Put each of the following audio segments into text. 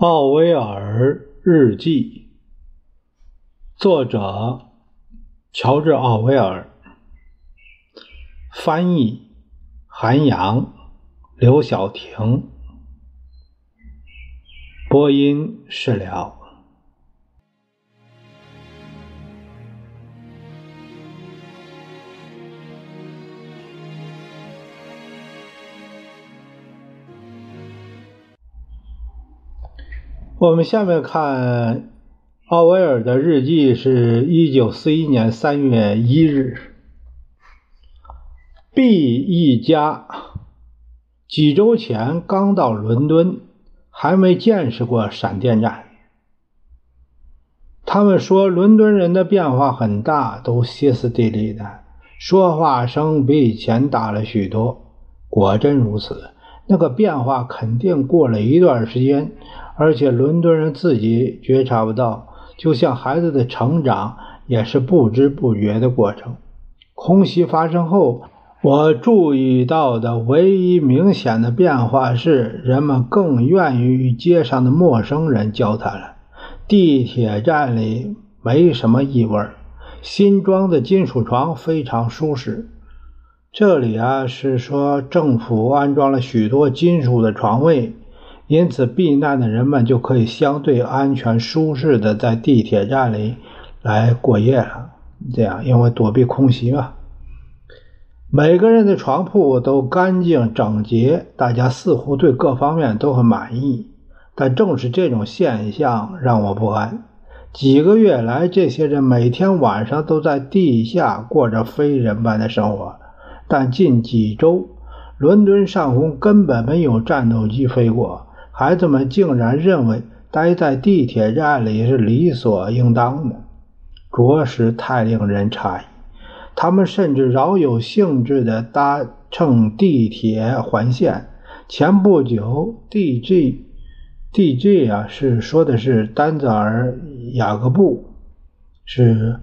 奥威尔日记，作者乔治·奥威尔，翻译韩阳、刘晓婷，播音释了。我们下面看奥威尔的日记，是一九四一年三月一日。B 一家几周前刚到伦敦，还没见识过闪电战。他们说伦敦人的变化很大，都歇斯底里的，说话声比以前大了许多。果真如此，那个变化肯定过了一段时间。而且伦敦人自己觉察不到，就像孩子的成长也是不知不觉的过程。空袭发生后，我注意到的唯一明显的变化是，人们更愿意与街上的陌生人交谈了。地铁站里没什么异味，新装的金属床非常舒适。这里啊，是说政府安装了许多金属的床位。因此，避难的人们就可以相对安全、舒适的在地铁站里来过夜了。这样，因为躲避空袭嘛。每个人的床铺都干净整洁，大家似乎对各方面都很满意。但正是这种现象让我不安。几个月来，这些人每天晚上都在地下过着非人般的生活。但近几周，伦敦上空根本没有战斗机飞过。孩子们竟然认为待在地铁站里是理所应当的，着实太令人诧异。他们甚至饶有兴致地搭乘地铁环线。前不久，D.G.D.G. 啊，是说的是丹泽尔·雅各布，是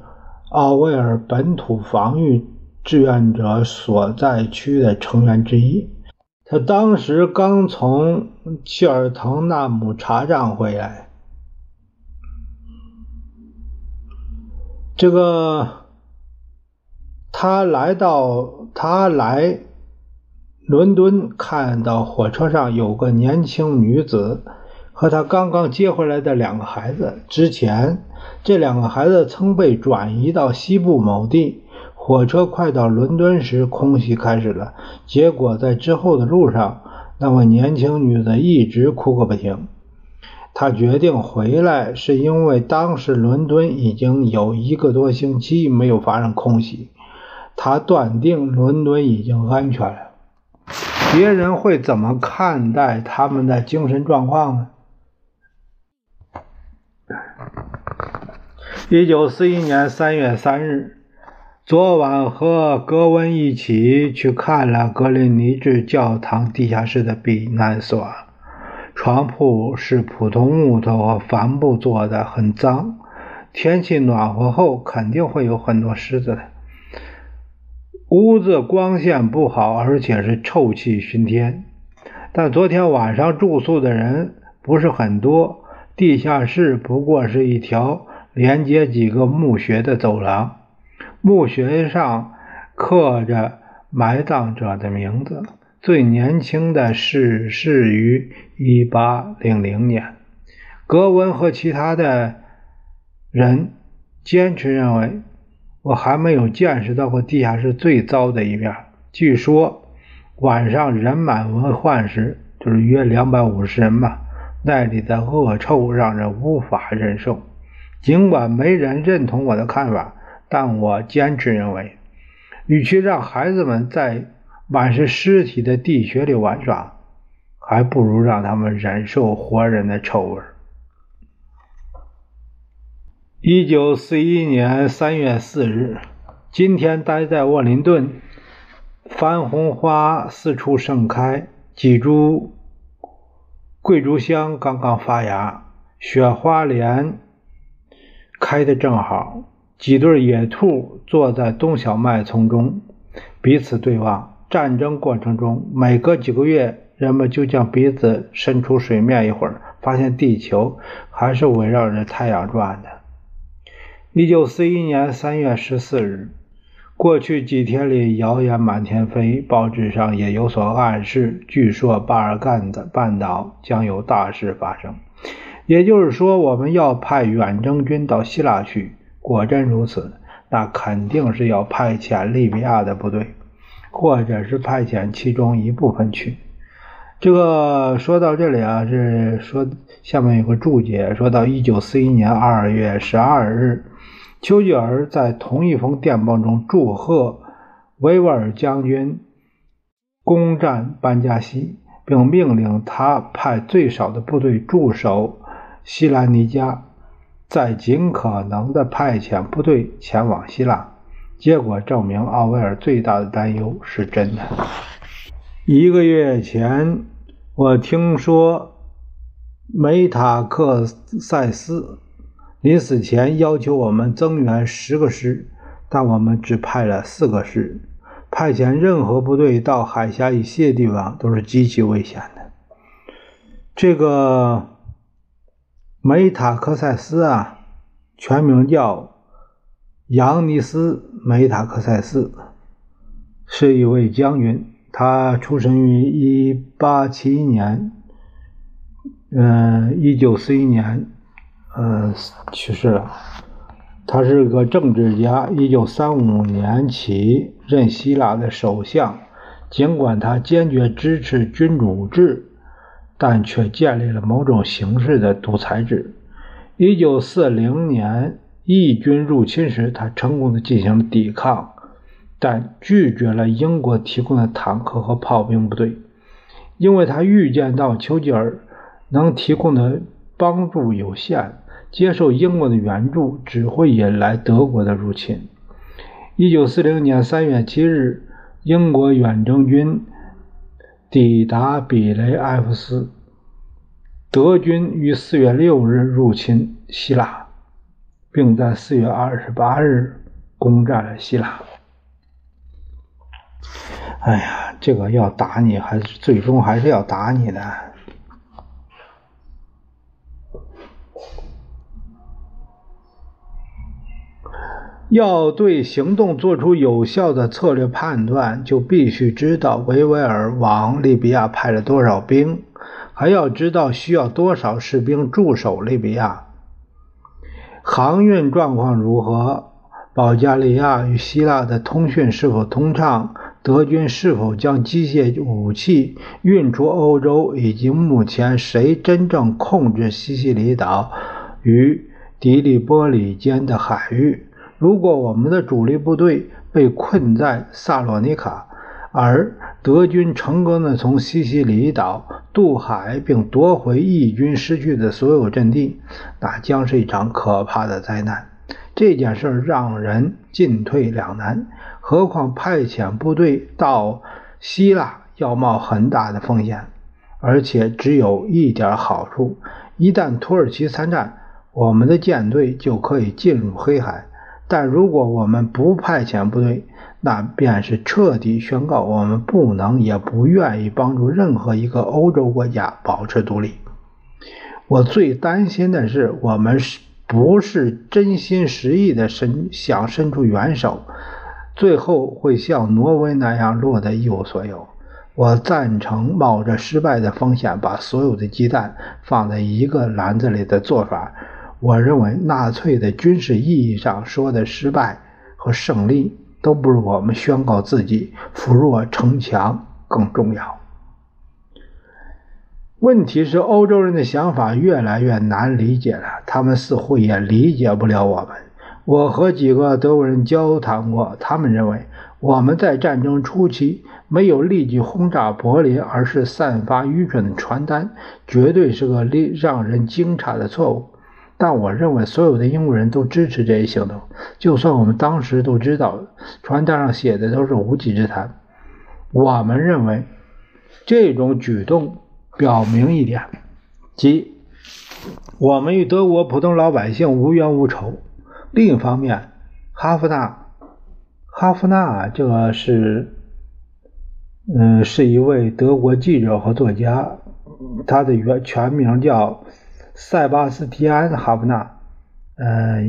奥威尔本土防御志愿者所在区的成员之一。他当时刚从切尔滕纳姆查站回来。这个，他来到他来伦敦，看到火车上有个年轻女子和他刚刚接回来的两个孩子。之前，这两个孩子曾被转移到西部某地。火车快到伦敦时，空袭开始了。结果在之后的路上，那位年轻女子一直哭个不停。她决定回来，是因为当时伦敦已经有一个多星期没有发生空袭，她断定伦敦已经安全了。别人会怎么看待他们的精神状况呢？一九四一年三月三日。昨晚和格温一起去看了格林尼治教堂地下室的避难所。床铺是普通木头和帆布做的，很脏。天气暖和后肯定会有很多虱子的。屋子光线不好，而且是臭气熏天。但昨天晚上住宿的人不是很多。地下室不过是一条连接几个墓穴的走廊。墓穴上刻着埋葬者的名字，最年轻的逝世于1800年。格温和其他的人坚持认为，我还没有见识到过地下室最糟的一面。据说晚上人满为患时，就是约两百五十人吧，那里的恶臭让人无法忍受。尽管没人认同我的看法。但我坚持认为，与其让孩子们在满是尸体的地穴里玩耍，还不如让他们忍受活人的臭味。一九四一年三月四日，今天待在沃林顿，番红花四处盛开，几株桂竹香刚刚发芽，雪花莲开得正好。几对野兔坐在冬小麦丛中，彼此对望。战争过程中，每隔几个月，人们就将鼻子伸出水面一会儿，发现地球还是围绕着太阳转的。一九四一年三月十四日，过去几天里谣言满天飞，报纸上也有所暗示，据说巴尔干的半岛将有大事发生。也就是说，我们要派远征军到希腊去。果真如此，那肯定是要派遣利比亚的部队，或者是派遣其中一部分去。这个说到这里啊，是说下面有个注解，说到一九四一年二月十二日。丘吉尔在同一封电报中祝贺维吾尔将军攻占班加西，并命令他派最少的部队驻守西兰尼加，再尽可能的派遣部队前往希腊。结果证明，奥威尔最大的担忧是真的。一个月前，我听说梅塔克塞斯。临死前要求我们增援十个师，但我们只派了四个师。派遣任何部队到海峡以西的地方都是极其危险的。这个梅塔克塞斯啊，全名叫扬尼斯·梅塔克塞斯，是一位将军。他出生于一八七一年，嗯，一九四一年。嗯，去世了。他是个政治家，一九三五年起任希腊的首相。尽管他坚决支持君主制，但却建立了某种形式的独裁制。一九四零年义军入侵时，他成功的进行了抵抗，但拒绝了英国提供的坦克和炮兵部队，因为他预见到丘吉尔能提供的帮助有限。接受英国的援助只会引来德国的入侵。一九四零年三月七日，英国远征军抵达比雷埃夫斯，德军于四月六日入侵希腊，并在四月二十八日攻占了希腊。哎呀，这个要打你，还是最终还是要打你的。要对行动做出有效的策略判断，就必须知道维维尔往利比亚派了多少兵，还要知道需要多少士兵驻守利比亚，航运状况如何，保加利亚与希腊的通讯是否通畅，德军是否将机械武器运出欧洲，以及目前谁真正控制西西里岛与迪利波里间的海域。如果我们的主力部队被困在萨洛尼卡，而德军成功的从西西里岛渡海并夺回义军失去的所有阵地，那将是一场可怕的灾难。这件事让人进退两难。何况派遣部队到希腊要冒很大的风险，而且只有一点好处：一旦土耳其参战，我们的舰队就可以进入黑海。但如果我们不派遣部队，那便是彻底宣告我们不能也不愿意帮助任何一个欧洲国家保持独立。我最担心的是，我们是不是真心实意的伸想伸出援手，最后会像挪威那样落得一无所有。我赞成冒着失败的风险，把所有的鸡蛋放在一个篮子里的做法。我认为纳粹的军事意义上说的失败和胜利，都不如我们宣告自己扶弱城墙更重要。问题是，欧洲人的想法越来越难理解了，他们似乎也理解不了我们。我和几个德国人交谈过，他们认为我们在战争初期没有立即轰炸柏林，而是散发愚蠢的传单，绝对是个令让人惊诧的错误。但我认为所有的英国人都支持这一行动，就算我们当时都知道传单上写的都是无稽之谈。我们认为这种举动表明一点，即我们与德国普通老百姓无冤无仇。另一方面，哈夫纳，哈夫纳这个是，嗯，是一位德国记者和作家，他的原全名叫。塞巴斯蒂安·哈布纳，呃，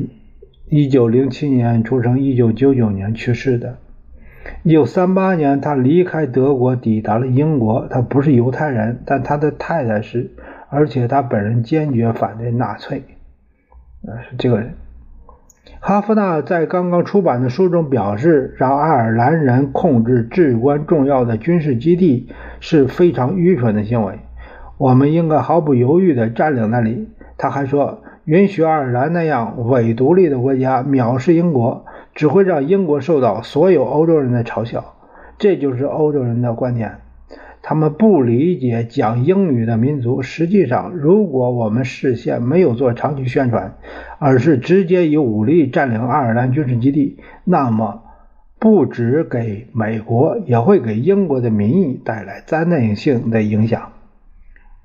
一九零七年出生，一九九九年去世的。一九三八年，他离开德国，抵达了英国。他不是犹太人，但他的太太是，而且他本人坚决反对纳粹。呃，是这个人。哈夫纳在刚刚出版的书中表示，让爱尔兰人控制至关重要的军事基地是非常愚蠢的行为。我们应该毫不犹豫地占领那里。他还说，允许爱尔兰那样伪独立的国家藐视英国。只会让英国受到所有欧洲人的嘲笑，这就是欧洲人的观点。他们不理解讲英语的民族。实际上，如果我们事先没有做长期宣传，而是直接以武力占领爱尔兰军事基地，那么不只给美国，也会给英国的民意带来灾难性的影响。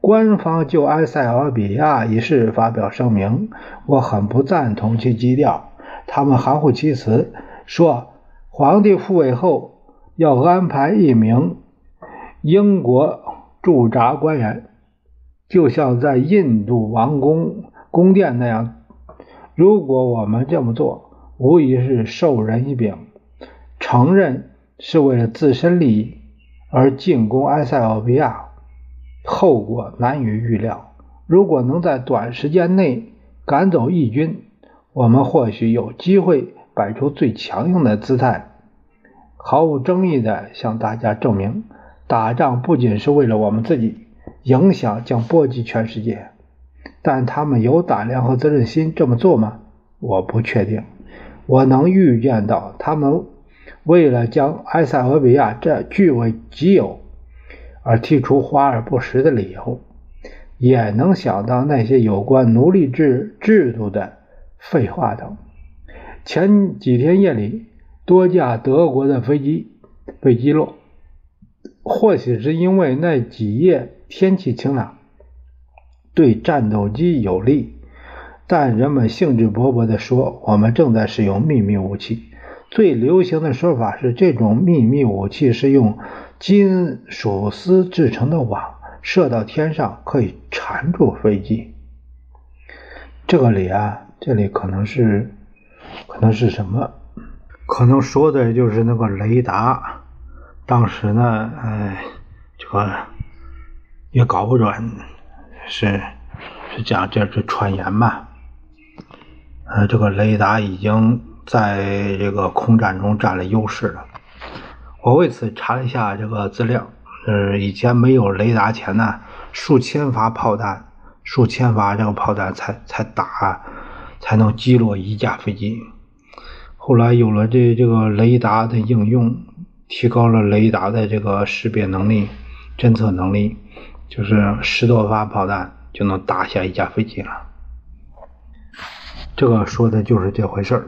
官方就埃塞俄比亚一事发表声明，我很不赞同其基调。他们含糊其辞，说皇帝复位后要安排一名英国驻扎官员，就像在印度王宫宫殿那样。如果我们这么做，无疑是授人以柄，承认是为了自身利益而进攻埃塞俄比亚，后果难以预料。如果能在短时间内赶走义军，我们或许有机会摆出最强硬的姿态，毫无争议地向大家证明，打仗不仅是为了我们自己，影响将波及全世界。但他们有胆量和责任心这么做吗？我不确定。我能预见到他们为了将埃塞俄比亚这据为己有而提出华而不实的理由，也能想到那些有关奴隶制制度的。废话等。前几天夜里，多架德国的飞机被击落，或许是因为那几夜天气晴朗，对战斗机有利。但人们兴致勃勃地说：“我们正在使用秘密武器。”最流行的说法是，这种秘密武器是用金属丝制成的网，射到天上可以缠住飞机。这个里啊。这里可能是，可能是什么？可能说的就是那个雷达。当时呢，哎，这个也搞不准，是是这样，这是传言嘛？呃，这个雷达已经在这个空战中占了优势了。我为此查了一下这个资料，呃，以前没有雷达前呢，数千发炮弹，数千发这个炮弹才才打。才能击落一架飞机。后来有了这这个雷达的应用，提高了雷达的这个识别能力、侦测能力，就是十多发炮弹就能打下一架飞机了。这个说的就是这回事儿。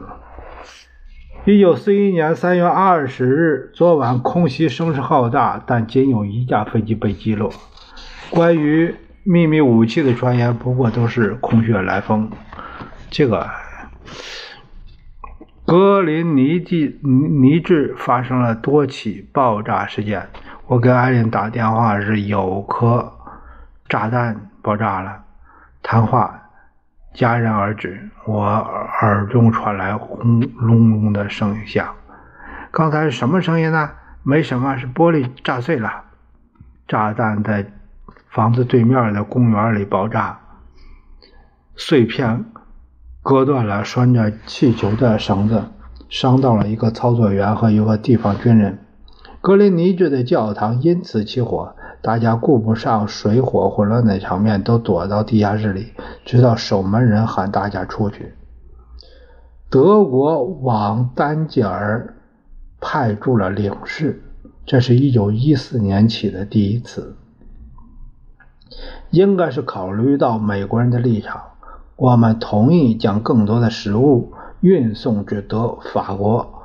一九四一年三月二十日，昨晚空袭声势浩大，但仅有一架飞机被击落。关于秘密武器的传言，不过都是空穴来风。这个格林尼治尼治发生了多起爆炸事件。我给爱人打电话是有颗炸弹爆炸了，谈话戛然而止。我耳中传来轰隆隆的声响。刚才是什么声音呢？没什么，是玻璃炸碎了。炸弹在房子对面的公园里爆炸，碎片。割断了拴着气球的绳子，伤到了一个操作员和一个地方军人。格林尼治的教堂因此起火，大家顾不上水火混乱的场面，都躲到地下室里，直到守门人喊大家出去。德国往丹吉尔派驻了领事，这是一九一四年起的第一次，应该是考虑到美国人的立场。我们同意将更多的食物运送至德法国，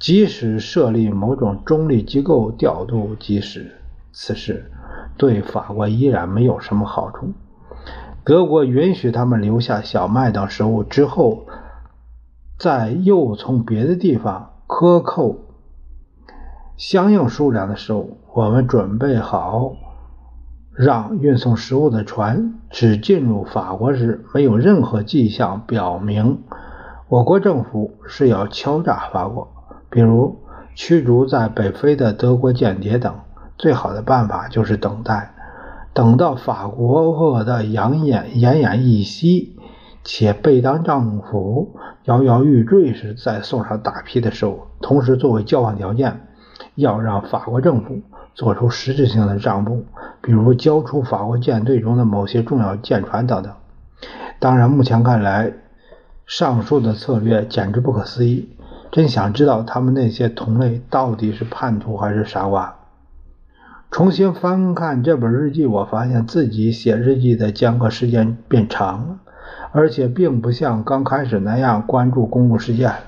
即使设立某种中立机构调度，即使此事对法国依然没有什么好处。德国允许他们留下小麦等食物之后，再又从别的地方克扣相应数量的食物。我们准备好让运送食物的船只进入法国时，没有任何迹象表明我国政府是要敲诈法国，比如驱逐在北非的德国间谍等。最好的办法就是等待，等到法国的扬言奄奄一息，且被当丈夫摇摇欲坠时，再送上大批的食物。同时，作为交换条件，要让法国政府做出实质性的让步，比如交出法国舰队中的某些重要舰船等等。当然，目前看来，上述的策略简直不可思议。真想知道他们那些同类到底是叛徒还是傻瓜。重新翻看这本日记，我发现自己写日记的间隔时间变长了，而且并不像刚开始那样关注公共事件了。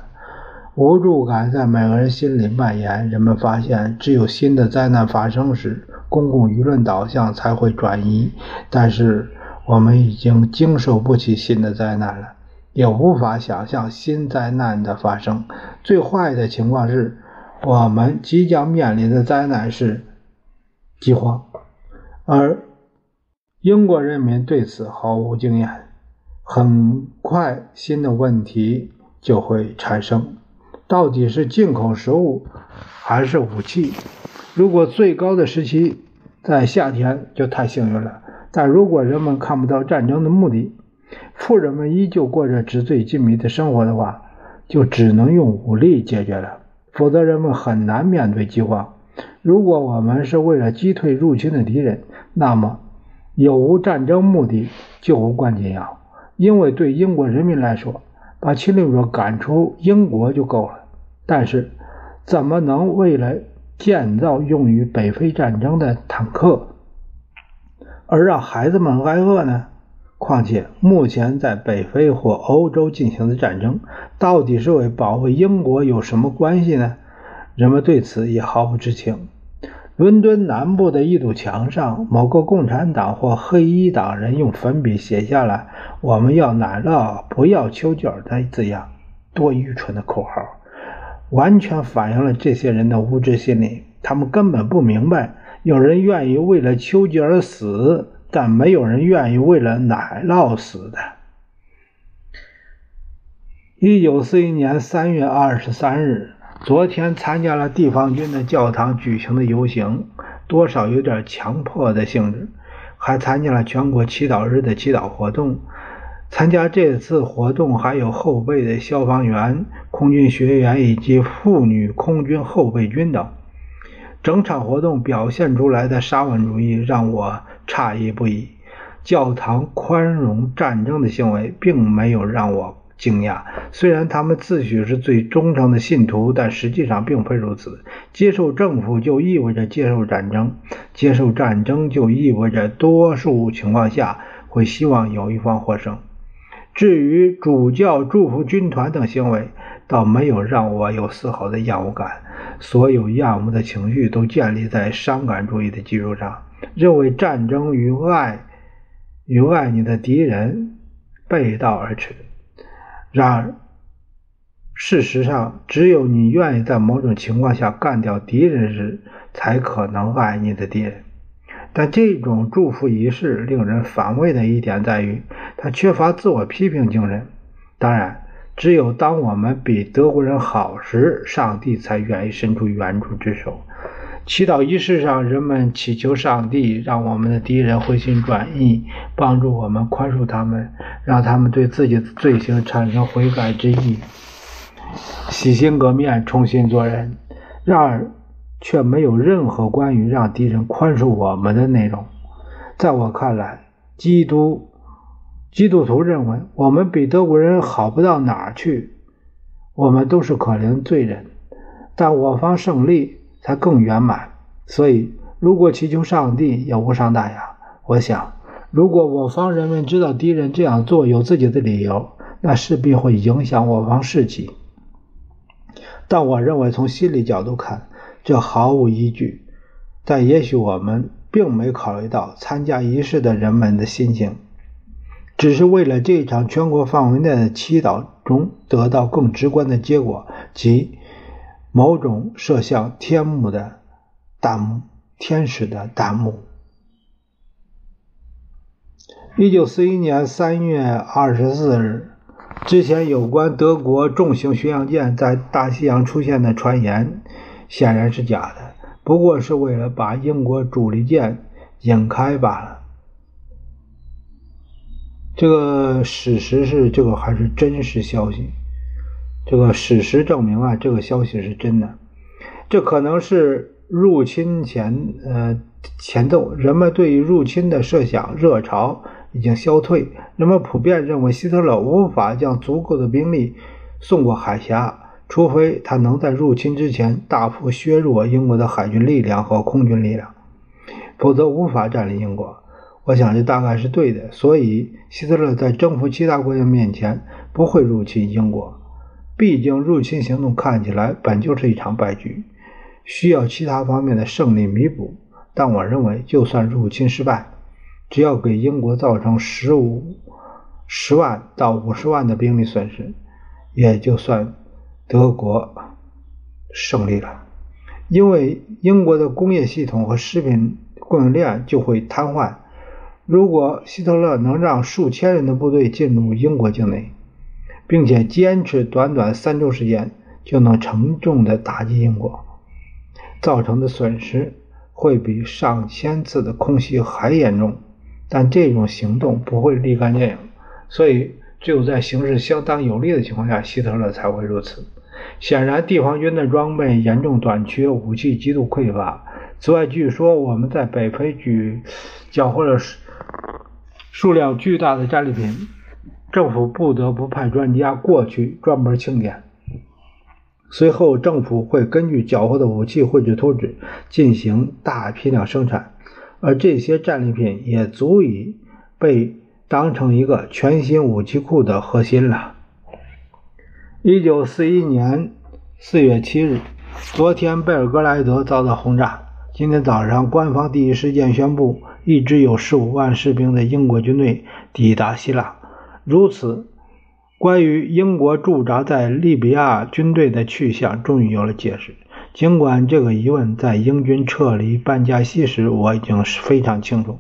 无助感在每个人心里蔓延。人们发现，只有新的灾难发生时，公共舆论导向才会转移。但是，我们已经经受不起新的灾难了，也无法想象新灾难的发生。最坏的情况是，我们即将面临的灾难是。饥荒，而英国人民对此毫无经验。很快，新的问题就会产生：到底是进口食物还是武器？如果最高的时期在夏天，就太幸运了；但如果人们看不到战争的目的，富人们依旧过着纸醉金迷的生活的话，就只能用武力解决了。否则，人们很难面对饥荒。如果我们是为了击退入侵的敌人，那么有无战争目的就无关紧要，因为对英国人民来说，把侵略者赶出英国就够了。但是，怎么能为了建造用于北非战争的坦克，而让孩子们挨饿呢？况且，目前在北非或欧洲进行的战争，到底是为保卫英国有什么关系呢？人们对此也毫不知情。伦敦南部的一堵墙上，某个共产党或黑衣党人用粉笔写下了“我们要奶酪，不要丘吉尔”的字样。多愚蠢的口号，完全反映了这些人的无知心理。他们根本不明白，有人愿意为了丘吉尔死，但没有人愿意为了奶酪死的。一九四一年三月二十三日。昨天参加了地方军的教堂举行的游行，多少有点强迫的性质。还参加了全国祈祷日的祈祷活动。参加这次活动还有后备的消防员、空军学员以及妇女空军后备军等。整场活动表现出来的沙文主义让我诧异不已。教堂宽容战争的行为，并没有让我。惊讶，虽然他们自诩是最忠诚的信徒，但实际上并非如此。接受政府就意味着接受战争，接受战争就意味着多数情况下会希望有一方获胜。至于主教祝福军团等行为，倒没有让我有丝毫的厌恶感。所有厌恶的情绪都建立在伤感主义的基础上，认为战争与爱与爱你的敌人背道而驰。然而，事实上，只有你愿意在某种情况下干掉敌人时，才可能爱你的敌人。但这种祝福仪式令人反胃的一点在于，它缺乏自我批评精神。当然，只有当我们比德国人好时，上帝才愿意伸出援助之手。祈祷仪式上，人们祈求上帝让我们的敌人回心转意，帮助我们宽恕他们，让他们对自己的罪行产生悔改之意，洗心革面，重新做人。然而，却没有任何关于让敌人宽恕我们的内容。在我看来，基督基督徒认为我们比德国人好不到哪儿去，我们都是可怜罪人，但我方胜利。才更圆满。所以，如果祈求上帝也无伤大雅。我想，如果我方人民知道敌人这样做有自己的理由，那势必会影响我方士气。但我认为，从心理角度看，这毫无依据。但也许我们并没考虑到参加仪式的人们的心情，只是为了这场全国范围内的祈祷中得到更直观的结果，即。某种射向天幕的弹幕，天使的弹幕。一九四一年三月二十四日，之前有关德国重型巡洋舰在大西洋出现的传言显然是假的，不过是为了把英国主力舰引开罢了。这个史实是这个还是真实消息？这个史实证明啊，这个消息是真的。这可能是入侵前呃前奏，人们对于入侵的设想热潮。已经消退，人们普遍认为希特勒无法将足够的兵力送过海峡，除非他能在入侵之前大幅削弱英国的海军力量和空军力量，否则无法占领英国。我想这大概是对的，所以希特勒在征服其他国家面前不会入侵英国。毕竟入侵行动看起来本就是一场败局，需要其他方面的胜利弥补。但我认为，就算入侵失败，只要给英国造成十五十万到五十万的兵力损失，也就算德国胜利了。因为英国的工业系统和食品供应链就会瘫痪。如果希特勒能让数千人的部队进入英国境内，并且坚持短短三周时间，就能沉重的打击英国，造成的损失会比上千次的空袭还严重。但这种行动不会立竿见影，所以只有在形势相当有利的情况下，希特勒才会如此。显然，地方军的装备严重短缺，武器极度匮乏。此外，据说我们在北非举缴获了数量巨大的战利品，政府不得不派专家过去专门清点。随后，政府会根据缴获的武器绘制图纸，进行大批量生产。而这些战利品也足以被当成一个全新武器库的核心了。一九四一年四月七日，昨天贝尔格莱德遭到轰炸。今天早上，官方第一时间宣布，一支有十五万士兵的英国军队抵达希腊。如此，关于英国驻扎在利比亚军队的去向终于有了解释。尽管这个疑问在英军撤离班加西时我已经非常清楚，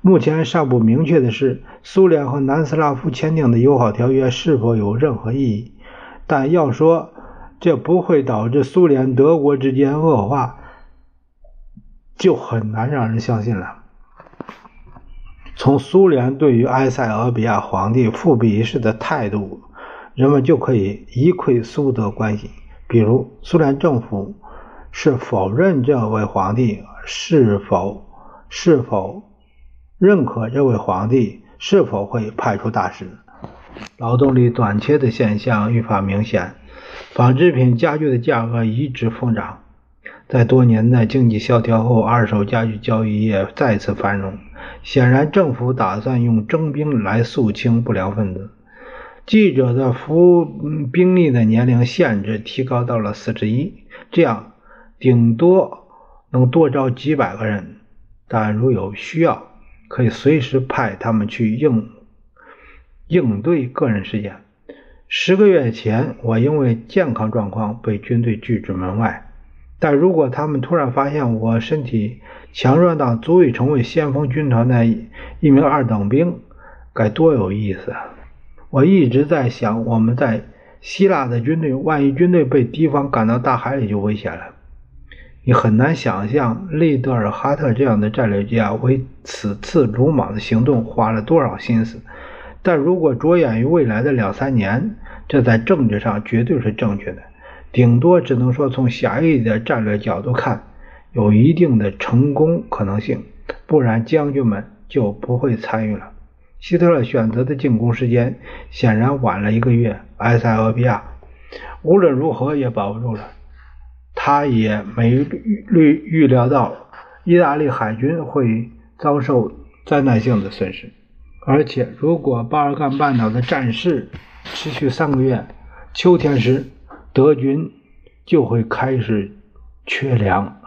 目前尚不明确的是，苏联和南斯拉夫签订的友好条约是否有任何意义。但要说这不会导致苏联德国之间恶化，就很难让人相信了。从苏联对于埃塞俄比亚皇帝复辟一事的态度，人们就可以一窥苏德关系。比如，苏联政府是否认这位皇帝？是否是否认可这位皇帝？是否会派出大使？劳动力短缺的现象愈发明显，纺织品、家具的价格一直疯涨。在多年的经济萧条后，二手家具交易业再次繁荣。显然，政府打算用征兵来肃清不良分子。记者的服务兵役的年龄限制提高到了四十一，这样顶多能多招几百个人，但如有需要，可以随时派他们去应应对个人事件。十个月前，我因为健康状况被军队拒之门外，但如果他们突然发现我身体强壮到足以成为先锋军团的一名二等兵，该多有意思啊！我一直在想，我们在希腊的军队，万一军队被敌方赶到大海里，就危险了。你很难想象，利德尔哈特这样的战略家为此次鲁莽的行动花了多少心思。但如果着眼于未来的两三年，这在政治上绝对是正确的。顶多只能说，从狭义的战略角度看，有一定的成功可能性。不然，将军们就不会参与了。希特勒选择的进攻时间显然晚了一个月。埃塞俄比亚无论如何也保不住了。他也没预预料到意大利海军会遭受灾难性的损失。而且，如果巴尔干半岛的战事持续三个月，秋天时德军就会开始缺粮。